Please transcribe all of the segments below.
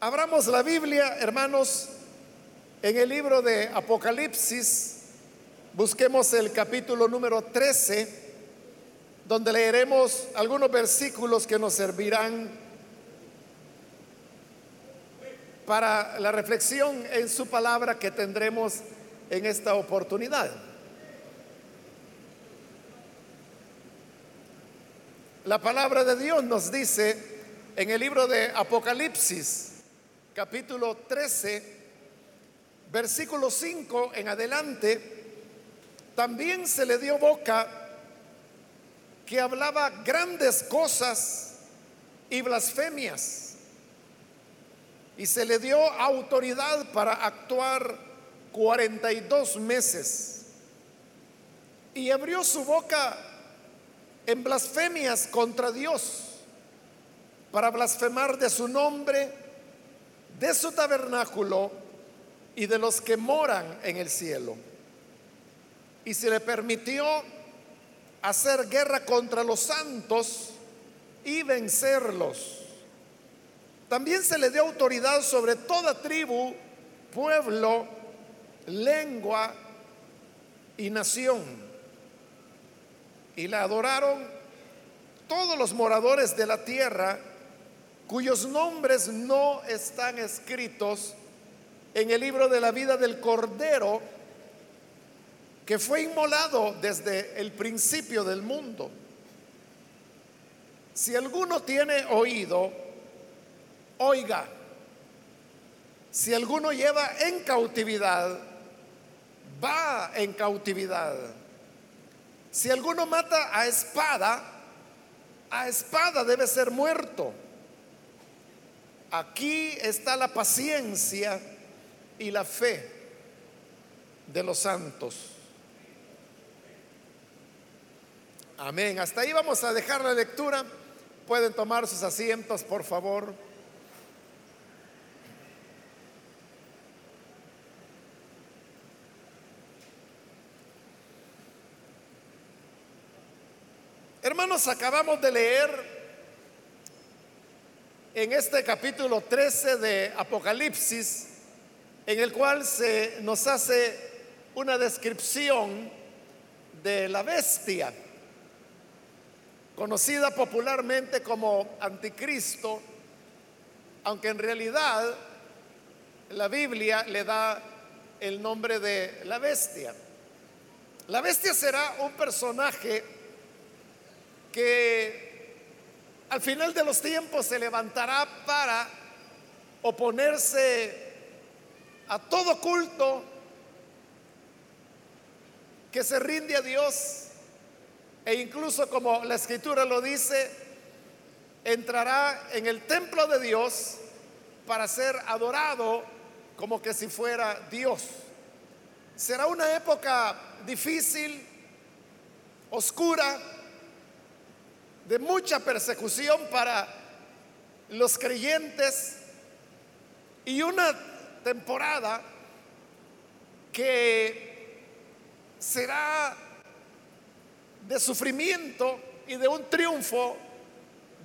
Abramos la Biblia, hermanos, en el libro de Apocalipsis. Busquemos el capítulo número 13, donde leeremos algunos versículos que nos servirán para la reflexión en su palabra que tendremos en esta oportunidad. La palabra de Dios nos dice en el libro de Apocalipsis, capítulo 13, versículo 5 en adelante, también se le dio boca que hablaba grandes cosas y blasfemias. Y se le dio autoridad para actuar 42 meses. Y abrió su boca en blasfemias contra Dios, para blasfemar de su nombre, de su tabernáculo y de los que moran en el cielo. Y se le permitió hacer guerra contra los santos y vencerlos. También se le dio autoridad sobre toda tribu, pueblo, lengua y nación y la adoraron todos los moradores de la tierra cuyos nombres no están escritos en el libro de la vida del Cordero que fue inmolado desde el principio del mundo. Si alguno tiene oído, oiga. Si alguno lleva en cautividad, va en cautividad. Si alguno mata a espada, a espada debe ser muerto. Aquí está la paciencia y la fe de los santos. Amén. Hasta ahí vamos a dejar la lectura. Pueden tomar sus asientos, por favor. Hermanos, acabamos de leer en este capítulo 13 de Apocalipsis, en el cual se nos hace una descripción de la bestia, conocida popularmente como anticristo, aunque en realidad la Biblia le da el nombre de la bestia. La bestia será un personaje que al final de los tiempos se levantará para oponerse a todo culto que se rinde a Dios e incluso como la escritura lo dice, entrará en el templo de Dios para ser adorado como que si fuera Dios. Será una época difícil, oscura, de mucha persecución para los creyentes y una temporada que será de sufrimiento y de un triunfo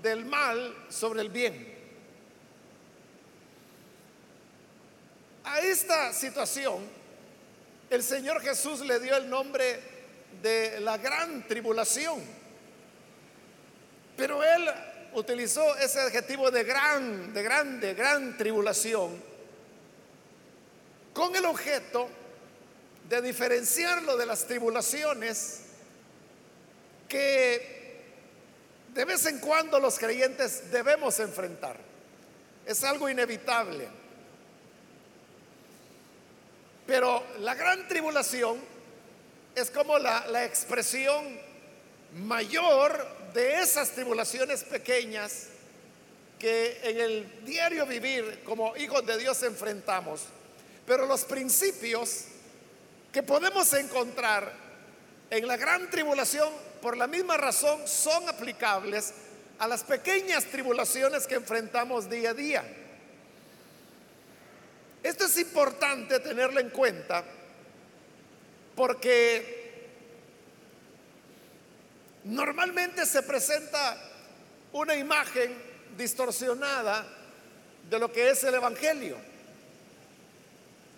del mal sobre el bien. A esta situación el Señor Jesús le dio el nombre de la gran tribulación pero él utilizó ese adjetivo de gran, de grande, gran tribulación con el objeto de diferenciarlo de las tribulaciones que de vez en cuando los creyentes debemos enfrentar. Es algo inevitable. Pero la gran tribulación es como la, la expresión mayor de esas tribulaciones pequeñas que en el diario vivir como hijos de Dios enfrentamos, pero los principios que podemos encontrar en la gran tribulación por la misma razón son aplicables a las pequeñas tribulaciones que enfrentamos día a día. Esto es importante tenerlo en cuenta porque Normalmente se presenta una imagen distorsionada de lo que es el Evangelio.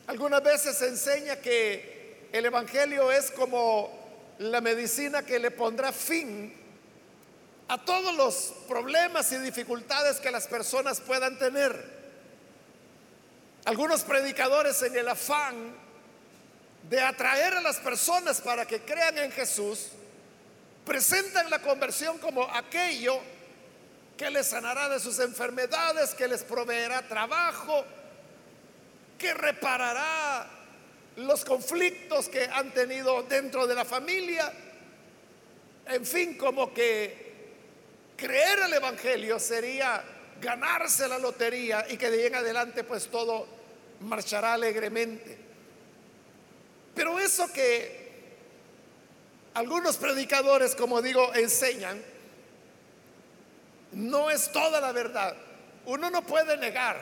Algunas veces se enseña que el Evangelio es como la medicina que le pondrá fin a todos los problemas y dificultades que las personas puedan tener. Algunos predicadores en el afán de atraer a las personas para que crean en Jesús, presentan la conversión como aquello que les sanará de sus enfermedades, que les proveerá trabajo, que reparará los conflictos que han tenido dentro de la familia. En fin, como que creer el Evangelio sería ganarse la lotería y que de ahí en adelante pues todo marchará alegremente. Pero eso que algunos predicadores, como digo, enseñan, no es toda la verdad. Uno no puede negar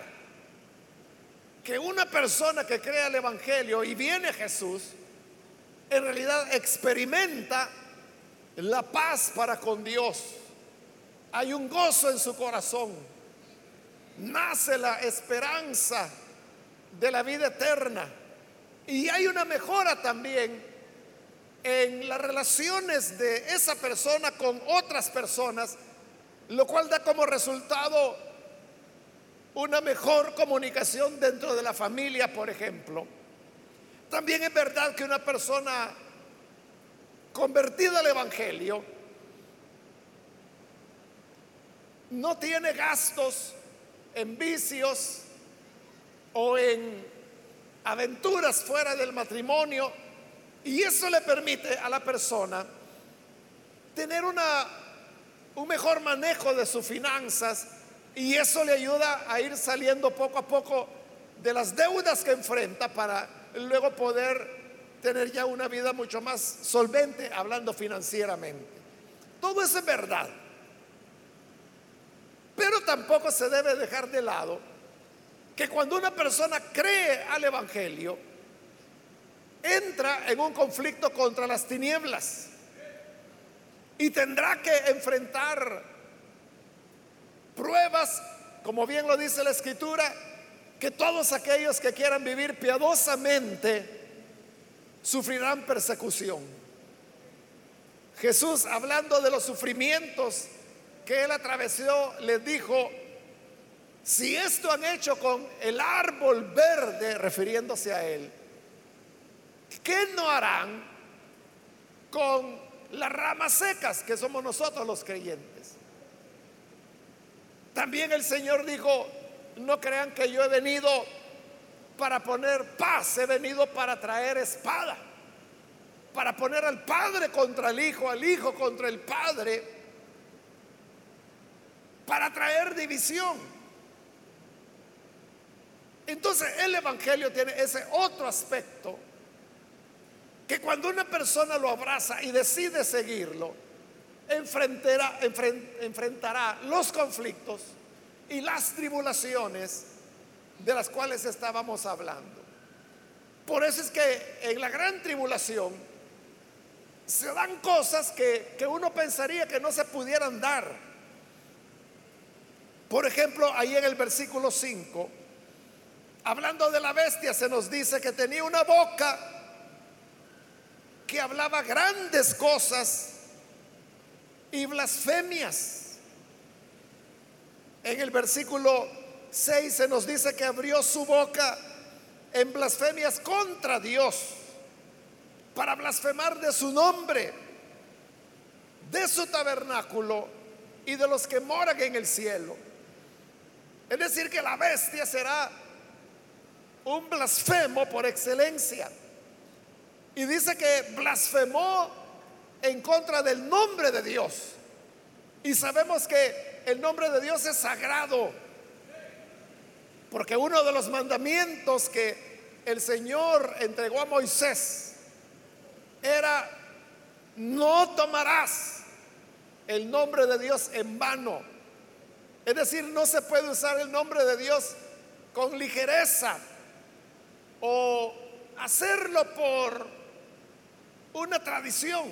que una persona que crea el Evangelio y viene Jesús, en realidad experimenta la paz para con Dios. Hay un gozo en su corazón. Nace la esperanza de la vida eterna. Y hay una mejora también en las relaciones de esa persona con otras personas, lo cual da como resultado una mejor comunicación dentro de la familia, por ejemplo. También es verdad que una persona convertida al Evangelio no tiene gastos en vicios, o en aventuras fuera del matrimonio y eso le permite a la persona tener una, un mejor manejo de sus finanzas y eso le ayuda a ir saliendo poco a poco de las deudas que enfrenta para luego poder tener ya una vida mucho más solvente hablando financieramente. Todo eso es verdad. Pero tampoco se debe dejar de lado que cuando una persona cree al Evangelio, entra en un conflicto contra las tinieblas y tendrá que enfrentar pruebas, como bien lo dice la escritura, que todos aquellos que quieran vivir piadosamente sufrirán persecución. Jesús, hablando de los sufrimientos que él atravesó, les dijo, si esto han hecho con el árbol verde, refiriéndose a él, ¿qué no harán con las ramas secas que somos nosotros los creyentes? También el Señor dijo, no crean que yo he venido para poner paz, he venido para traer espada, para poner al Padre contra el Hijo, al Hijo contra el Padre, para traer división. Entonces el Evangelio tiene ese otro aspecto que cuando una persona lo abraza y decide seguirlo, enfrentará, enfrentará los conflictos y las tribulaciones de las cuales estábamos hablando. Por eso es que en la gran tribulación se dan cosas que, que uno pensaría que no se pudieran dar. Por ejemplo, ahí en el versículo 5 Hablando de la bestia, se nos dice que tenía una boca que hablaba grandes cosas y blasfemias. En el versículo 6 se nos dice que abrió su boca en blasfemias contra Dios para blasfemar de su nombre, de su tabernáculo y de los que moran en el cielo. Es decir, que la bestia será un blasfemo por excelencia. Y dice que blasfemó en contra del nombre de Dios. Y sabemos que el nombre de Dios es sagrado. Porque uno de los mandamientos que el Señor entregó a Moisés era, no tomarás el nombre de Dios en vano. Es decir, no se puede usar el nombre de Dios con ligereza o hacerlo por una tradición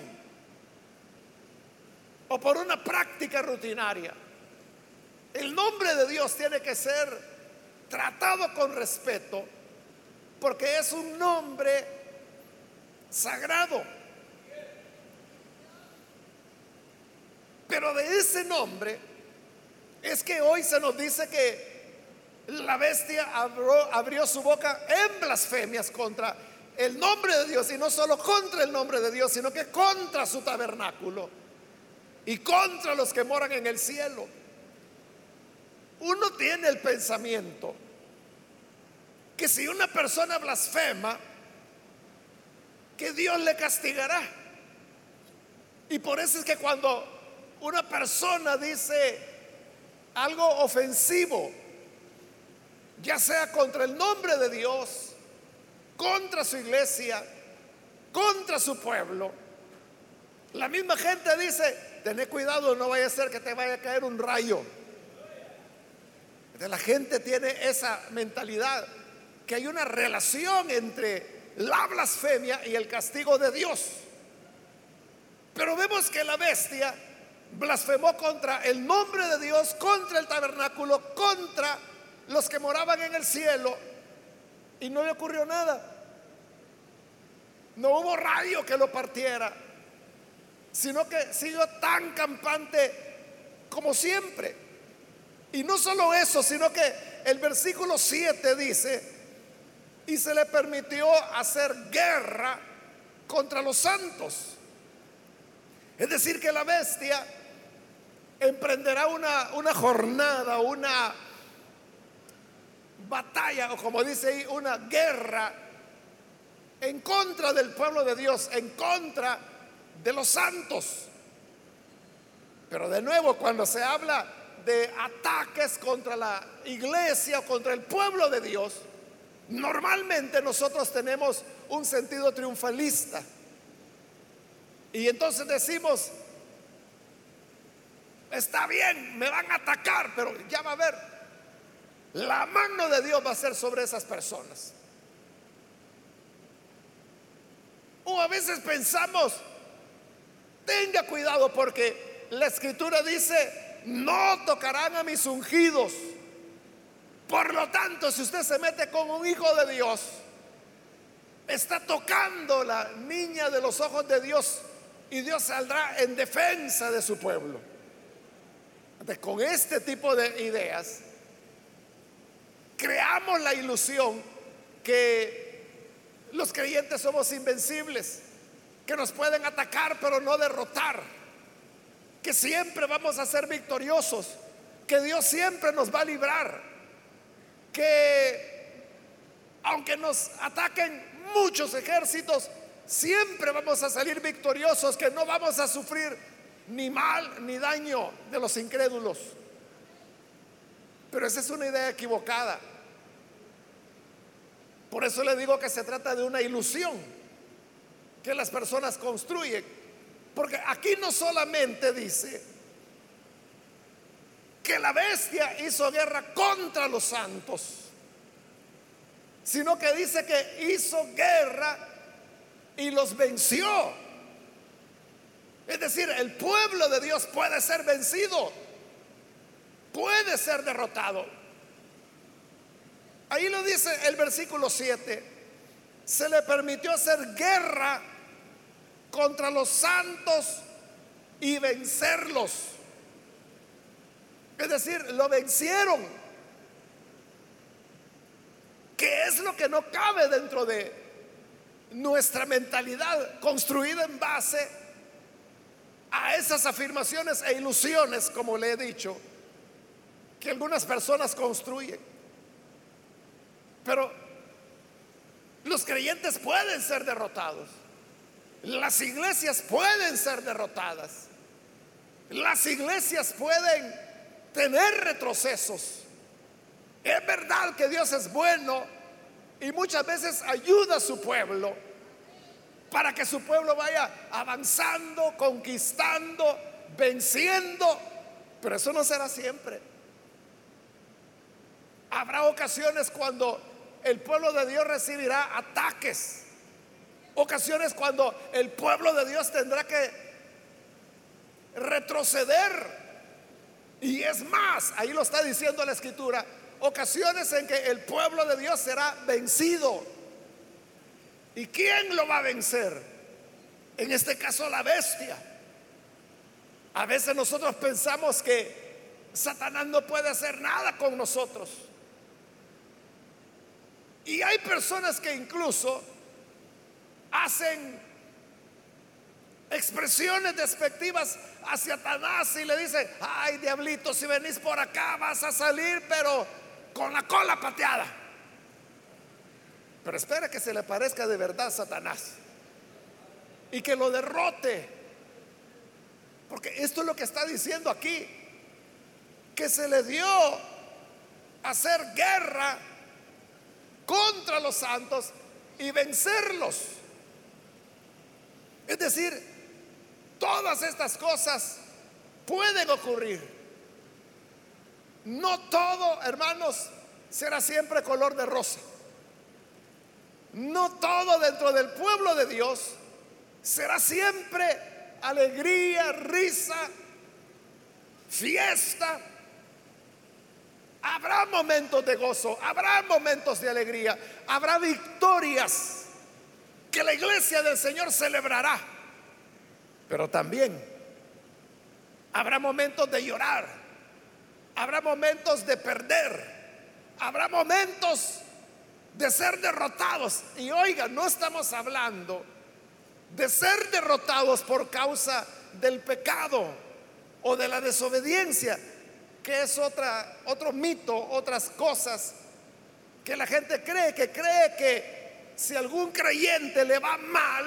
o por una práctica rutinaria. El nombre de Dios tiene que ser tratado con respeto, porque es un nombre sagrado. Pero de ese nombre es que hoy se nos dice que la bestia abrió, su boca en blasfemias contra el nombre de Dios y no solo contra el nombre de Dios, sino que contra su tabernáculo y contra los que moran en el cielo. Uno tiene el pensamiento que si una persona blasfema, que Dios le castigará. Y por eso es que cuando una persona dice algo ofensivo, ya sea contra el nombre de Dios, contra su iglesia, contra su pueblo, la misma gente dice, tené cuidado, no vaya a ser que te vaya a caer un rayo. La gente tiene esa mentalidad, que hay una relación entre la blasfemia y el castigo de Dios. Pero vemos que la bestia blasfemó contra el nombre de Dios, contra el tabernáculo, contra los que moraban en el cielo y no le ocurrió nada. No hubo radio que lo partiera, sino que siguió tan campante como siempre. Y no solo eso, sino que el versículo 7 dice, y se le permitió hacer guerra contra los santos. Es decir, que la bestia emprenderá una, una jornada, una batalla, o como dice ahí, una guerra en contra del pueblo de Dios, en contra de los santos. Pero de nuevo, cuando se habla de ataques contra la iglesia o contra el pueblo de Dios, Normalmente nosotros tenemos un sentido triunfalista. Y entonces decimos, está bien, me van a atacar, pero ya va a ver, la mano de Dios va a ser sobre esas personas. O a veces pensamos, tenga cuidado porque la escritura dice, no tocarán a mis ungidos. Por lo tanto, si usted se mete con un hijo de Dios, está tocando la niña de los ojos de Dios y Dios saldrá en defensa de su pueblo. con este tipo de ideas, creamos la ilusión que los creyentes somos invencibles, que nos pueden atacar pero no derrotar, que siempre vamos a ser victoriosos, que Dios siempre nos va a librar que aunque nos ataquen muchos ejércitos, siempre vamos a salir victoriosos, que no vamos a sufrir ni mal ni daño de los incrédulos. Pero esa es una idea equivocada. Por eso le digo que se trata de una ilusión que las personas construyen. Porque aquí no solamente dice que la bestia hizo guerra contra los santos, sino que dice que hizo guerra y los venció. Es decir, el pueblo de Dios puede ser vencido, puede ser derrotado. Ahí lo dice el versículo 7, se le permitió hacer guerra contra los santos y vencerlos. Es decir, lo vencieron. ¿Qué es lo que no cabe dentro de nuestra mentalidad construida en base a esas afirmaciones e ilusiones, como le he dicho, que algunas personas construyen? Pero los creyentes pueden ser derrotados. Las iglesias pueden ser derrotadas. Las iglesias pueden tener retrocesos. Es verdad que Dios es bueno y muchas veces ayuda a su pueblo para que su pueblo vaya avanzando, conquistando, venciendo, pero eso no será siempre. Habrá ocasiones cuando el pueblo de Dios recibirá ataques, ocasiones cuando el pueblo de Dios tendrá que retroceder y es más, ahí lo está diciendo la escritura, ocasiones en que el pueblo de Dios será vencido. ¿Y quién lo va a vencer? En este caso la bestia. A veces nosotros pensamos que Satanás no puede hacer nada con nosotros. Y hay personas que incluso hacen expresiones despectivas hacia Satanás y le dicen, ay diablito, si venís por acá vas a salir, pero con la cola pateada. Pero espera que se le parezca de verdad a Satanás y que lo derrote. Porque esto es lo que está diciendo aquí, que se le dio hacer guerra contra los santos y vencerlos. Es decir, todas estas cosas pueden ocurrir. No todo, hermanos, será siempre color de rosa. No todo dentro del pueblo de Dios será siempre alegría, risa, fiesta. Habrá momentos de gozo, habrá momentos de alegría, habrá victorias que la iglesia del Señor celebrará. Pero también habrá momentos de llorar, Habrá momentos de perder. Habrá momentos de ser derrotados. Y oiga, no estamos hablando de ser derrotados por causa del pecado o de la desobediencia, que es otra, otro mito, otras cosas que la gente cree, que cree que si algún creyente le va mal,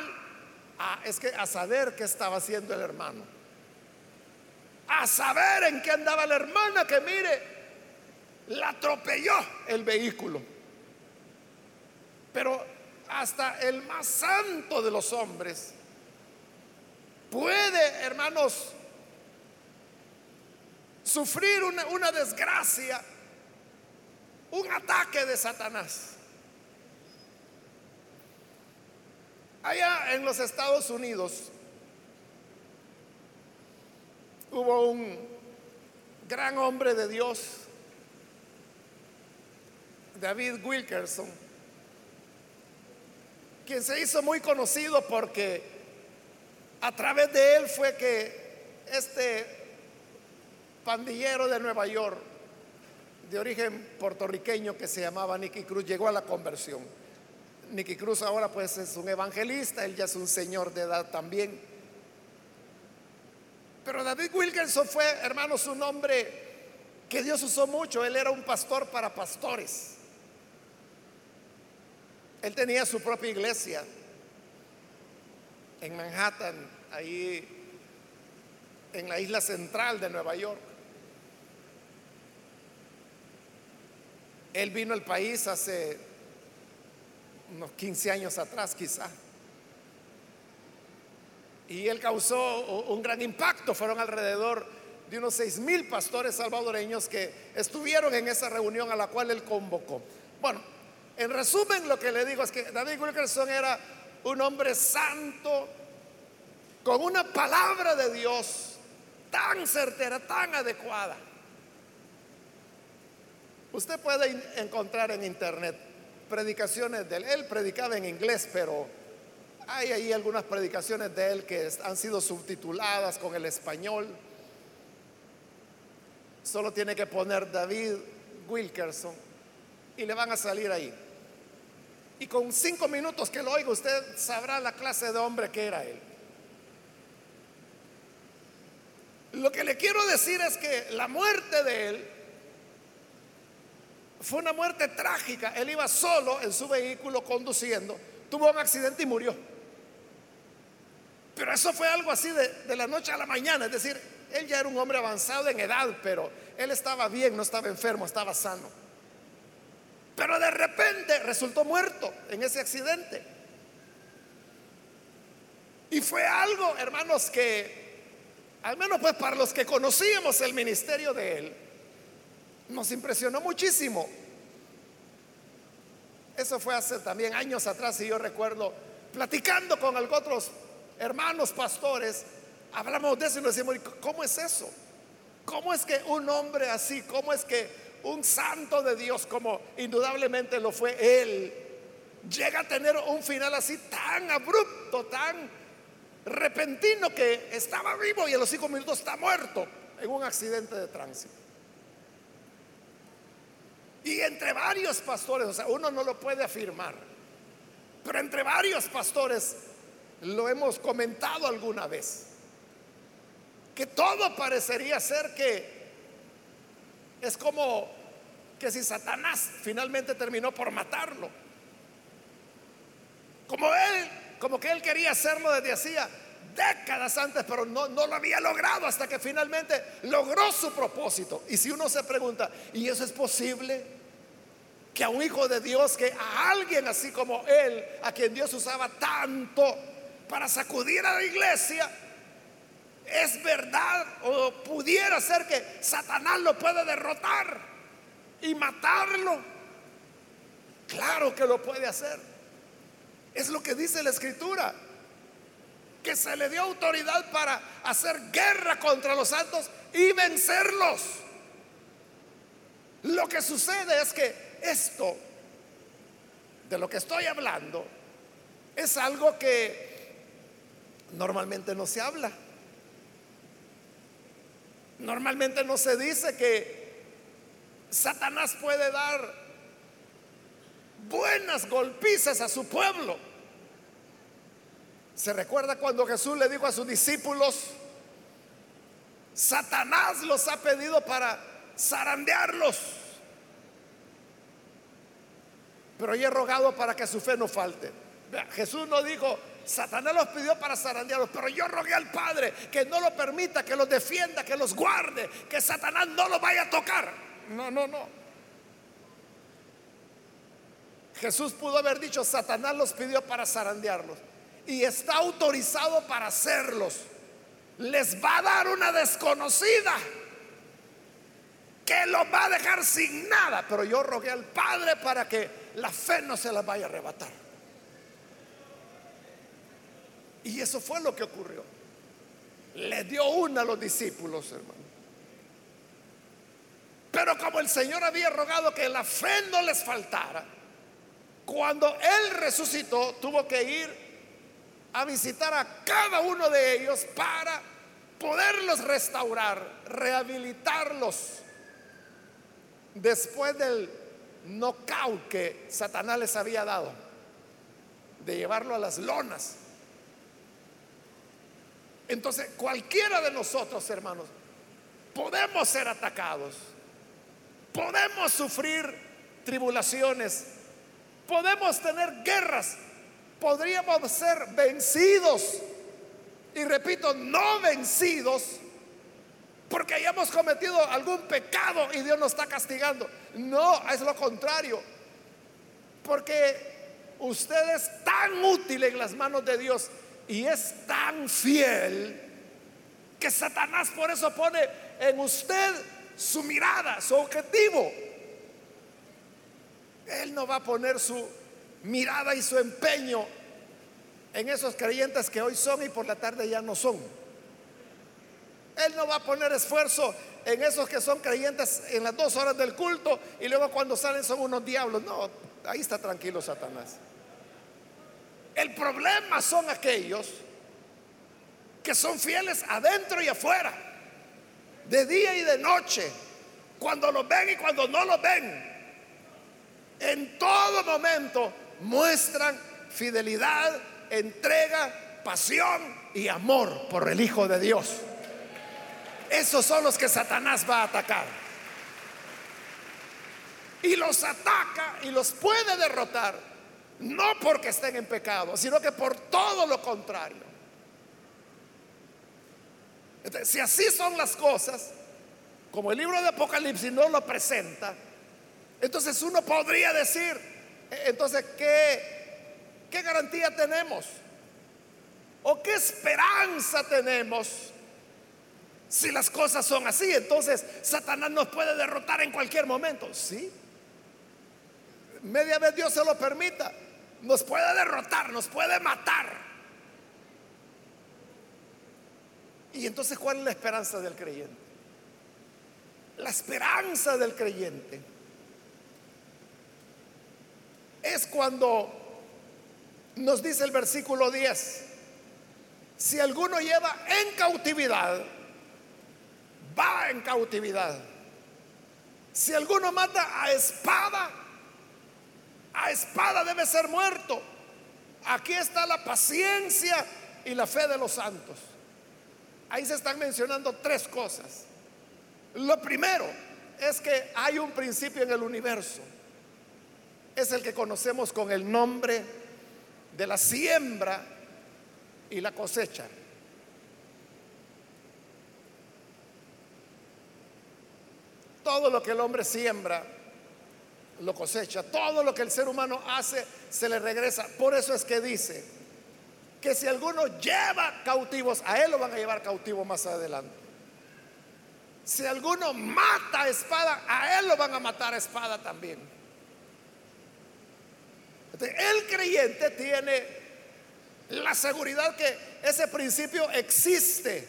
ah, es que a saber qué estaba haciendo el hermano a saber en qué andaba la hermana que mire, la atropelló el vehículo. Pero hasta el más santo de los hombres puede, hermanos, sufrir una, una desgracia, un ataque de Satanás. Allá en los Estados Unidos, hubo un gran hombre de Dios, David Wilkerson, quien se hizo muy conocido porque a través de él fue que este pandillero de Nueva York, de origen puertorriqueño que se llamaba Nicky Cruz, llegó a la conversión. Nicky Cruz ahora pues es un evangelista, él ya es un señor de edad también. Pero David Wilkerson fue, hermanos, un hombre que Dios usó mucho. Él era un pastor para pastores. Él tenía su propia iglesia en Manhattan, ahí en la isla central de Nueva York. Él vino al país hace unos 15 años atrás quizá. Y él causó un gran impacto. Fueron alrededor de unos seis mil pastores salvadoreños que estuvieron en esa reunión a la cual él convocó. Bueno, en resumen lo que le digo es que David Wilkerson era un hombre santo con una palabra de Dios tan certera, tan adecuada. Usted puede encontrar en internet predicaciones de él. Él predicaba en inglés, pero hay ahí algunas predicaciones de él que han sido subtituladas con el español. Solo tiene que poner David Wilkerson y le van a salir ahí. Y con cinco minutos que lo oiga, usted sabrá la clase de hombre que era él. Lo que le quiero decir es que la muerte de él fue una muerte trágica. Él iba solo en su vehículo conduciendo, tuvo un accidente y murió. Pero eso fue algo así de, la noche a la mañana. Es decir, él ya era un hombre avanzado en edad, pero él estaba bien, no estaba enfermo, estaba sano. Pero de repente resultó muerto en ese accidente. Y fue algo, hermanos, que, al menos pues para los que conocíamos el ministerio de él, nos impresionó muchísimo. Eso fue hace también años atrás y yo recuerdo platicando con otros hermanos pastores, hablamos de eso y nos decimos, ¿cómo es eso? ¿Cómo es que un hombre así, cómo es que un santo de Dios como indudablemente lo fue él, llega a tener un final así tan abrupto, tan repentino que estaba vivo y a los cinco minutos está muerto en un accidente de tránsito. Y entre varios pastores, o sea, uno no lo puede afirmar, pero entre varios pastores lo hemos comentado alguna vez, que todo parecería ser que es como que si Satanás finalmente terminó por matarlo, como él, como que él quería hacerlo desde hacía décadas antes, pero no, no lo había logrado hasta que finalmente logró su propósito. Y si uno se pregunta, ¿y eso es posible? Que a un hijo de Dios, que a alguien así como él, a quien Dios usaba tanto para sacudir a la iglesia, es verdad o pudiera ser que Satanás lo puede derrotar y matarlo. Claro que lo puede hacer. Es lo que dice la escritura que se le dio autoridad para hacer guerra contra los santos y vencerlos. Lo que sucede es que esto, de lo que estoy hablando, es algo que normalmente no se habla. Normalmente no se dice que Satanás puede dar buenas golpizas a su pueblo. ¿Se recuerda cuando Jesús le dijo a sus discípulos, Satanás los ha pedido para zarandearlos? Pero yo he rogado para que su fe no falte. Jesús no dijo, Satanás los pidió para zarandearlos, pero yo rogué al Padre que no lo permita, que los defienda, que los guarde, que Satanás no los vaya a tocar. No, no, no. Jesús pudo haber dicho, Satanás los pidió para zarandearlos y está autorizado para hacerlos. Les va a dar una desconocida que los va a dejar sin nada. Pero yo rogué al Padre para que la fe no se las vaya a arrebatar. Y eso fue lo que ocurrió. Le dio una a los discípulos, hermano. Pero como el Señor había rogado que la fe no les faltara, cuando Él resucitó, tuvo que ir a visitar a cada uno de ellos para poderlos restaurar, rehabilitarlos después del knockout que Satanás les había dado, de llevarlo a las lonas. Entonces, cualquiera de nosotros, hermanos, podemos ser atacados, podemos sufrir tribulaciones, podemos tener guerras, podríamos ser vencidos. Y repito, no vencidos porque hayamos cometido algún pecado y Dios nos está castigando. No, es lo contrario. Porque usted es tan útil en las manos de Dios y es tan fiel que Satanás por eso pone en usted su mirada, su objetivo. Él no va a poner su mirada y su empeño en esos creyentes que hoy son y por la tarde ya no son. Él no va a poner esfuerzo en esos que son creyentes en las dos horas del culto y luego cuando salen son unos diablos. No, ahí está tranquilo Satanás. El problema son aquellos que son fieles adentro y afuera, de día y de noche, cuando los ven y cuando no los ven. En todo momento muestran fidelidad, entrega, pasión y amor por el Hijo de Dios. Esos son los que Satanás va a atacar. Y los ataca y los puede derrotar, no porque estén en pecado, sino que por todo lo contrario. si así son las cosas, como el libro de Apocalipsis no lo presenta, entonces uno podría decir, e, entonces, ¿qué, qué garantía tenemos? ¿O qué esperanza tenemos si las cosas son así? Entonces, Satanás nos puede derrotar en cualquier momento. Sí. Media vez Dios se lo permita. Nos puede derrotar, nos puede matar. Y entonces, ¿cuál es la esperanza del creyente? la esperanza del creyente es cuando nos dice el versículo 10, si alguno lleva en cautividad, va en cautividad. Si alguno mata a espada, a espada debe ser muerto. Aquí está la paciencia y la fe de los santos. Ahí se están mencionando tres cosas. Lo primero es que hay un principio en el universo. Es el que conocemos con el nombre de la siembra y la cosecha. Todo lo que el hombre siembra, lo cosecha. Todo lo que el ser humano hace, se le regresa. Por eso es que dice que si alguno lleva cautivos, a él lo van a llevar cautivo más adelante. Si alguno mata a espada, a él lo van a matar a espada también. el creyente tiene la seguridad que ese principio existe,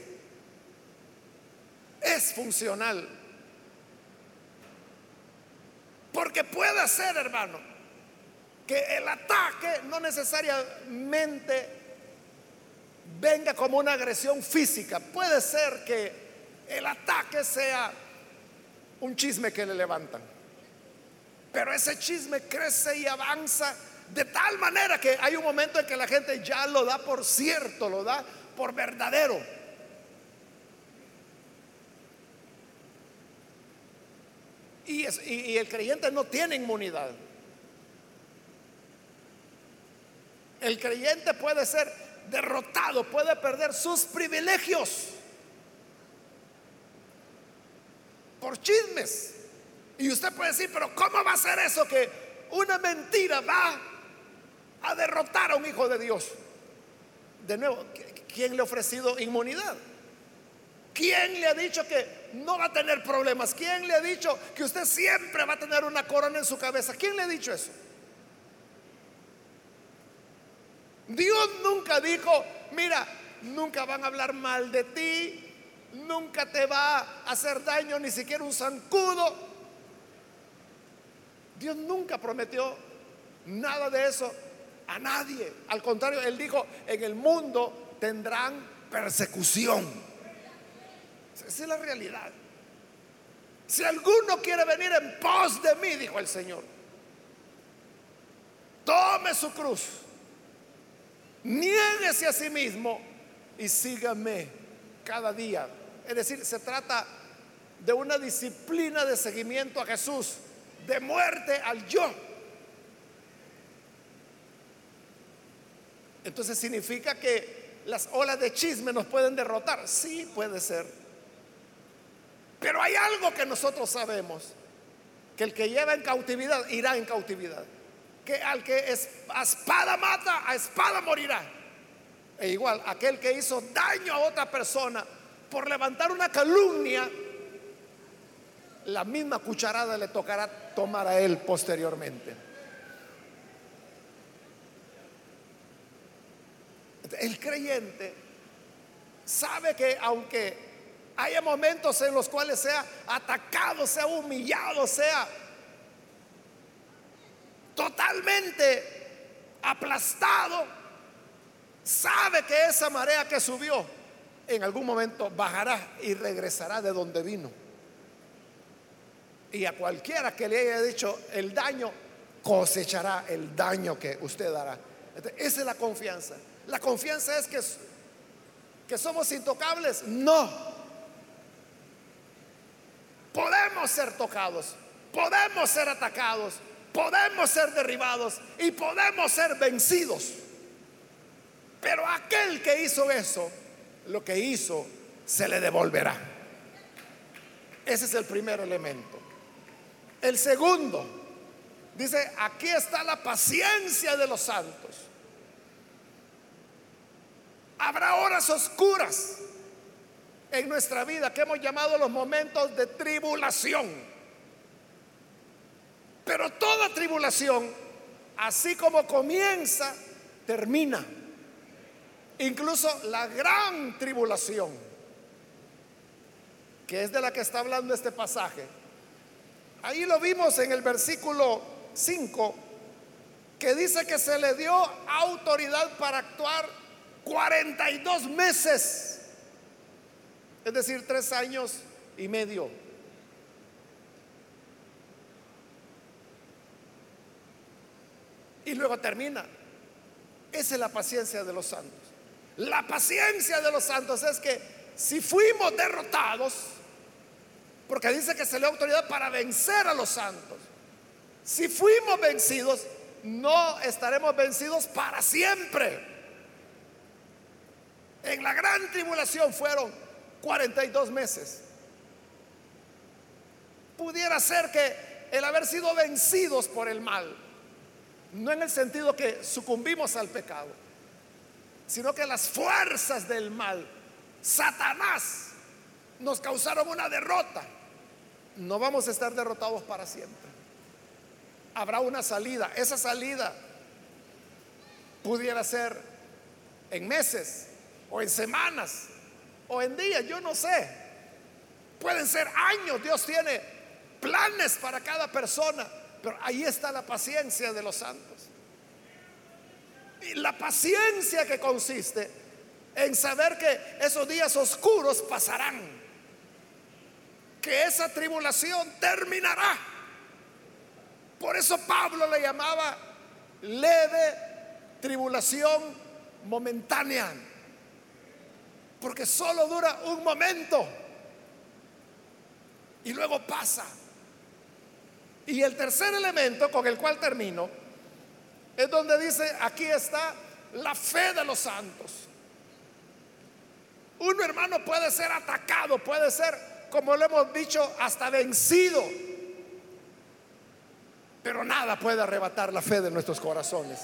es funcional. Porque puede ser, hermano, que el ataque no necesariamente venga como una agresión física. Puede ser que el ataque sea un chisme que le levantan. Pero ese chisme crece y avanza de tal manera que hay un momento en que la gente ya lo da por cierto, lo da por verdadero. Y, el creyente no tiene inmunidad. El creyente puede ser derrotado, puede perder sus privilegios. por chismes. Y usted puede decir, pero ¿cómo va a ser eso que una mentira va a derrotar a un hijo de Dios? De nuevo, ¿quién le ha ofrecido inmunidad? ¿Quién le ha dicho que no va a tener problemas? ¿Quién le ha dicho que usted siempre va a tener una corona en su cabeza? ¿Quién le ha dicho eso? Dios nunca dijo, mira, nunca van a hablar mal de ti, nunca te va a hacer daño ni siquiera un zancudo. Dios nunca prometió nada de eso a nadie. Al contrario, Él dijo, en el mundo tendrán persecución. Esa es la realidad. Si alguno quiere venir en pos de mí, dijo el Señor, tome su cruz, niéguese a sí mismo y sígame cada día es decir, se trata de una disciplina de seguimiento a Jesús, de muerte al yo. Entonces significa que las olas de chisme nos pueden derrotar. Sí, puede ser. Pero hay algo que nosotros sabemos, que el que lleva en cautividad irá en cautividad. Que al que a espada mata, a espada morirá. E igual, aquel que hizo daño a otra persona por levantar una calumnia, la misma cucharada le tocará tomar a él posteriormente. El creyente sabe que aunque haya momentos en los cuales sea atacado, sea humillado, sea totalmente aplastado, sabe que esa marea que subió en algún momento bajará y regresará de donde vino. Y a cualquiera que le haya dicho el daño, cosechará el daño que usted dará. esa es la confianza. La confianza es que, que somos intocables. No. Podemos ser tocados, podemos ser atacados, podemos ser derribados y podemos ser vencidos. Pero aquel que hizo eso lo que hizo se le devolverá. Ese es el primer elemento. El segundo, dice, aquí está la paciencia de los santos. Habrá horas oscuras en nuestra vida que hemos llamado los momentos de tribulación. Pero toda tribulación, así como comienza, termina. Incluso la gran tribulación que es de la que está hablando este pasaje, ahí lo vimos en el versículo 5, que dice que se le dio autoridad para actuar 42 meses, es decir, tres años y medio. Y luego termina. Esa es la paciencia de los santos. La paciencia de los santos es que si fuimos derrotados, porque dice que se le da autoridad para vencer a los santos, si fuimos vencidos, no estaremos vencidos para siempre. En la gran tribulación fueron 42 meses. Pudiera ser que el haber sido vencidos por el mal, no en el sentido que sucumbimos al pecado, sino que las fuerzas del mal, Satanás, nos causaron una derrota. No vamos a estar derrotados para siempre. Habrá una salida. Esa salida pudiera ser en meses o en semanas o en días, yo no sé. Pueden ser años. Dios tiene planes para cada persona. Pero ahí está la paciencia de los santos. Y la paciencia que consiste en saber que esos días oscuros pasarán. Que esa tribulación terminará. Por eso Pablo le llamaba leve tribulación momentánea. Porque solo dura un momento. Y luego pasa. Y el tercer elemento con el cual termino es donde dice, aquí está la fe de los santos. Un hermano puede ser atacado, puede ser, como lo hemos dicho, hasta vencido. Pero nada puede arrebatar la fe de nuestros corazones.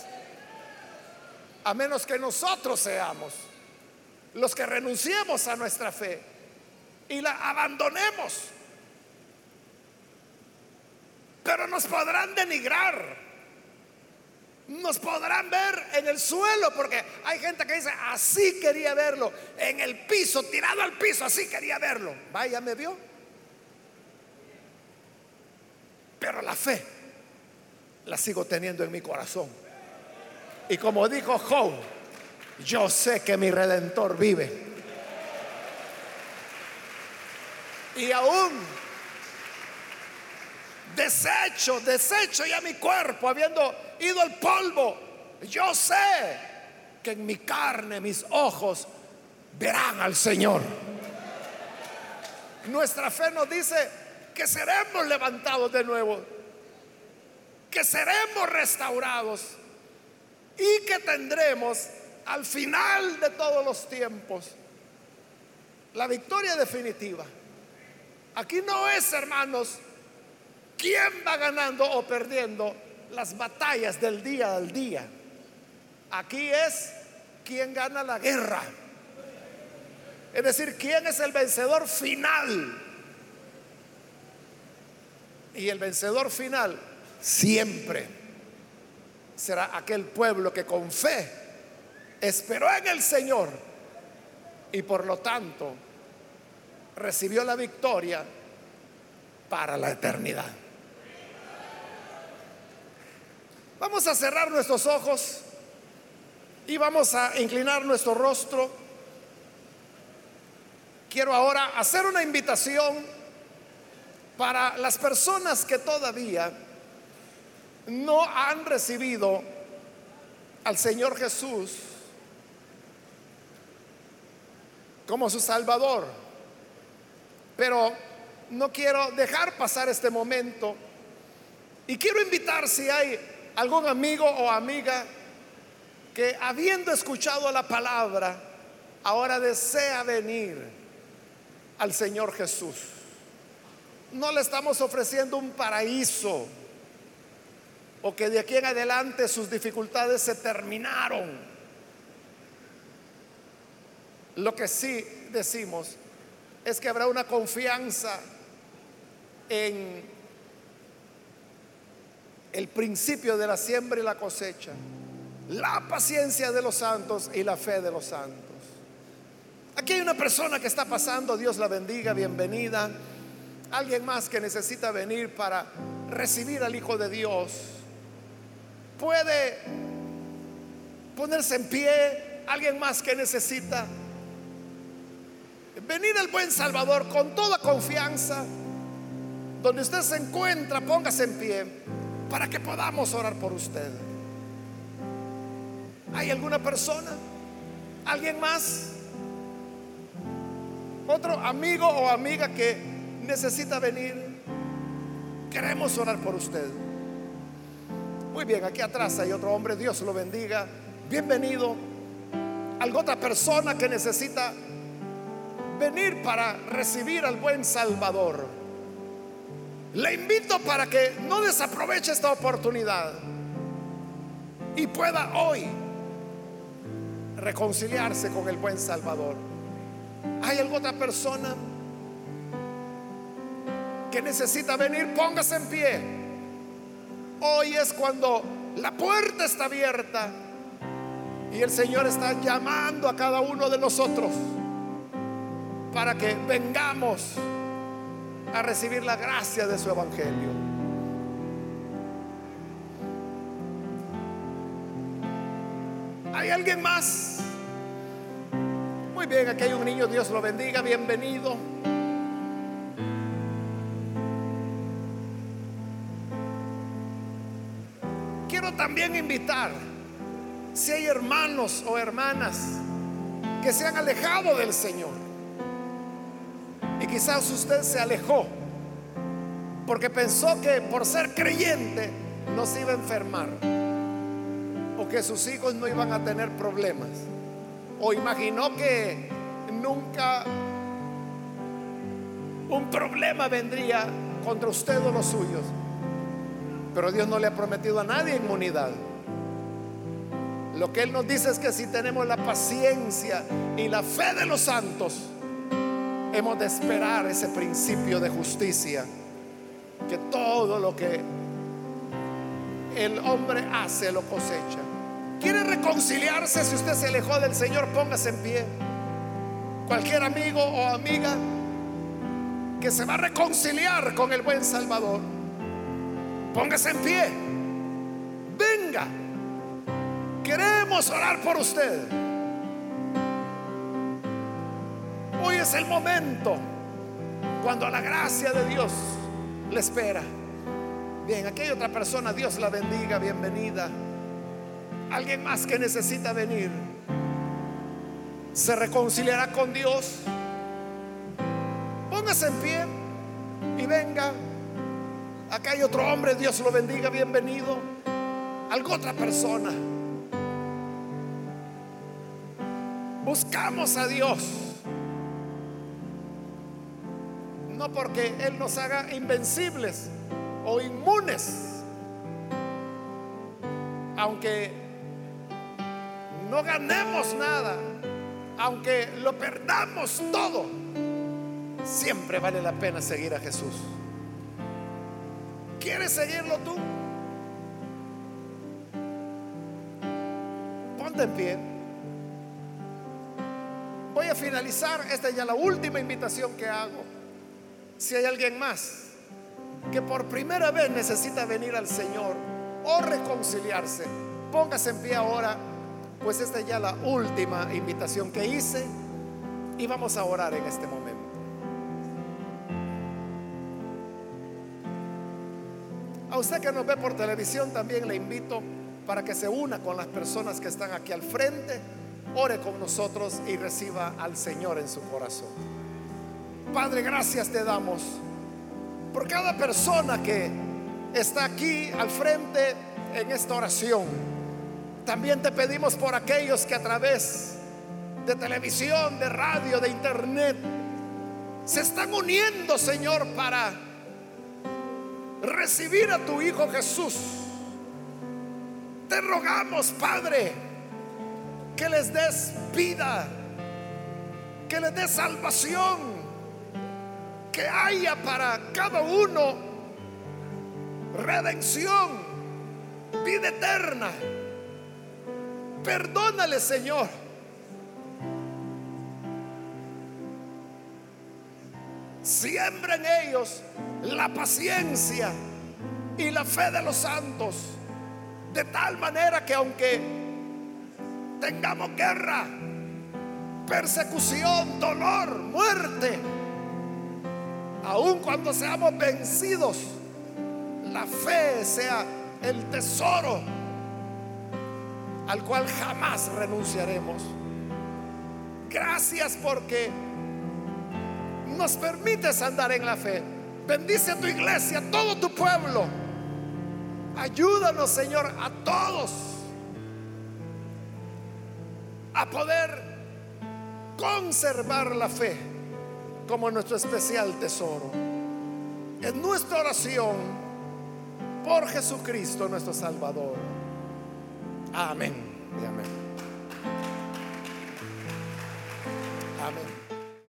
A menos que nosotros seamos los que renunciemos a nuestra fe y la abandonemos pero nos podrán denigrar. Nos podrán ver en el suelo, porque hay gente que dice, así quería verlo, en el piso, tirado al piso, así quería verlo. Vaya, me vio. Pero la fe la sigo teniendo en mi corazón. Y como dijo Job, yo sé que mi redentor vive. Y aún desecho, desecho ya mi cuerpo, habiendo ido al polvo. Yo sé que en mi carne, mis ojos verán al Señor. Nuestra fe nos dice que seremos levantados de nuevo, que seremos restaurados y que tendremos al final de todos los tiempos la victoria definitiva. Aquí no es, hermanos, quién va ganando o perdiendo las batallas del día al día. Aquí es quién gana la guerra. Es decir, quién es el vencedor final. Y el vencedor final siempre será aquel pueblo que con fe esperó en el Señor y por lo tanto recibió la victoria para la eternidad. Vamos a cerrar nuestros ojos y vamos a inclinar nuestro rostro. Quiero ahora hacer una invitación para las personas que todavía no han recibido al Señor Jesús como su Salvador. Pero no quiero dejar pasar este momento y quiero invitar si hay algún amigo o amiga que habiendo escuchado la palabra, ahora desea venir al Señor Jesús. No le estamos ofreciendo un paraíso o que de aquí en adelante sus dificultades se terminaron. Lo que sí decimos es que habrá una confianza en el principio de la siembra y la cosecha, la paciencia de los santos y la fe de los santos. Aquí hay una persona que está pasando, Dios la bendiga, bienvenida. Alguien más que necesita venir para recibir al Hijo de Dios. Puede ponerse en pie. Alguien más que necesita venir al buen Salvador con toda confianza. Donde usted se encuentra, póngase en pie para que podamos orar por usted. ¿Hay alguna persona? ¿Alguien más? ¿Otro amigo o amiga que necesita venir? Queremos orar por usted. Muy bien, aquí atrás hay otro hombre, Dios lo bendiga. Bienvenido. ¿Alguna otra persona que necesita venir para recibir al buen Salvador? Le invito para que no desaproveche esta oportunidad y pueda hoy reconciliarse con el buen Salvador. ¿Hay alguna otra persona que necesita venir? Póngase en pie. Hoy es cuando la puerta está abierta y el Señor está llamando a cada uno de nosotros para que vengamos a recibir la gracia de su evangelio. ¿Hay alguien más? Muy bien, aquí hay un niño, Dios lo bendiga, bienvenido. Quiero también invitar, si hay hermanos o hermanas que se han alejado del Señor, y quizás usted se alejó porque pensó que por ser creyente no se iba a enfermar que sus hijos no iban a tener problemas. O imaginó que nunca un problema vendría contra usted o los suyos. Pero Dios no le ha prometido a nadie inmunidad. Lo que Él nos dice es que si tenemos la paciencia y la fe de los santos, hemos de esperar ese principio de justicia. Que todo lo que el hombre hace lo cosecha. ¿Quiere reconciliarse si usted se alejó del Señor? Póngase en pie. Cualquier amigo o amiga que se va a reconciliar con el buen Salvador, póngase en pie. Venga. Queremos orar por usted. Es el momento cuando la gracia de Dios le espera. Bien, aquí hay otra persona, Dios la bendiga, bienvenida. Alguien más que necesita venir. Se reconciliará con Dios. Póngase en pie y venga. Acá hay otro hombre, Dios lo bendiga, bienvenido. Algo otra persona. Buscamos a Dios. No porque Él nos haga invencibles o inmunes. Aunque no ganemos nada, aunque lo perdamos todo, siempre vale la pena seguir a Jesús. ¿Quieres seguirlo tú? Ponte en pie. Voy a finalizar, esta es ya la última invitación que hago. Si hay alguien más que por primera vez necesita venir al Señor o reconciliarse, póngase en pie ahora pues esta es ya la última invitación que hice y vamos a orar en este momento. A usted que nos ve por televisión también le invito para que se una con las personas que están aquí al frente, ore con nosotros y reciba al Señor en su corazón. Padre, gracias te damos por cada persona que está aquí al frente en esta oración también te pedimos por aquellos que a través de televisión, de radio, de internet, se están uniendo, Señor, para recibir a tu Hijo Jesús. Te rogamos, Padre, que les des vida, que les des salvación, haya para cada uno redención, vida eterna Perdónale, Señor. siembra en ellos la paciencia y la fe de los santos. De tal manera que aunque tengamos guerra, persecución, dolor, muerte, aun cuando seamos vencidos, la fe sea el tesoro al cual jamás renunciaremos. Gracias porque nos permites andar en la fe. Bendice a tu iglesia, todo tu pueblo. Ayúdanos, Señor, a todos a poder conservar la fe como nuestro especial tesoro. En nuestra oración por Jesucristo nuestro Salvador. Amén amén. Amén.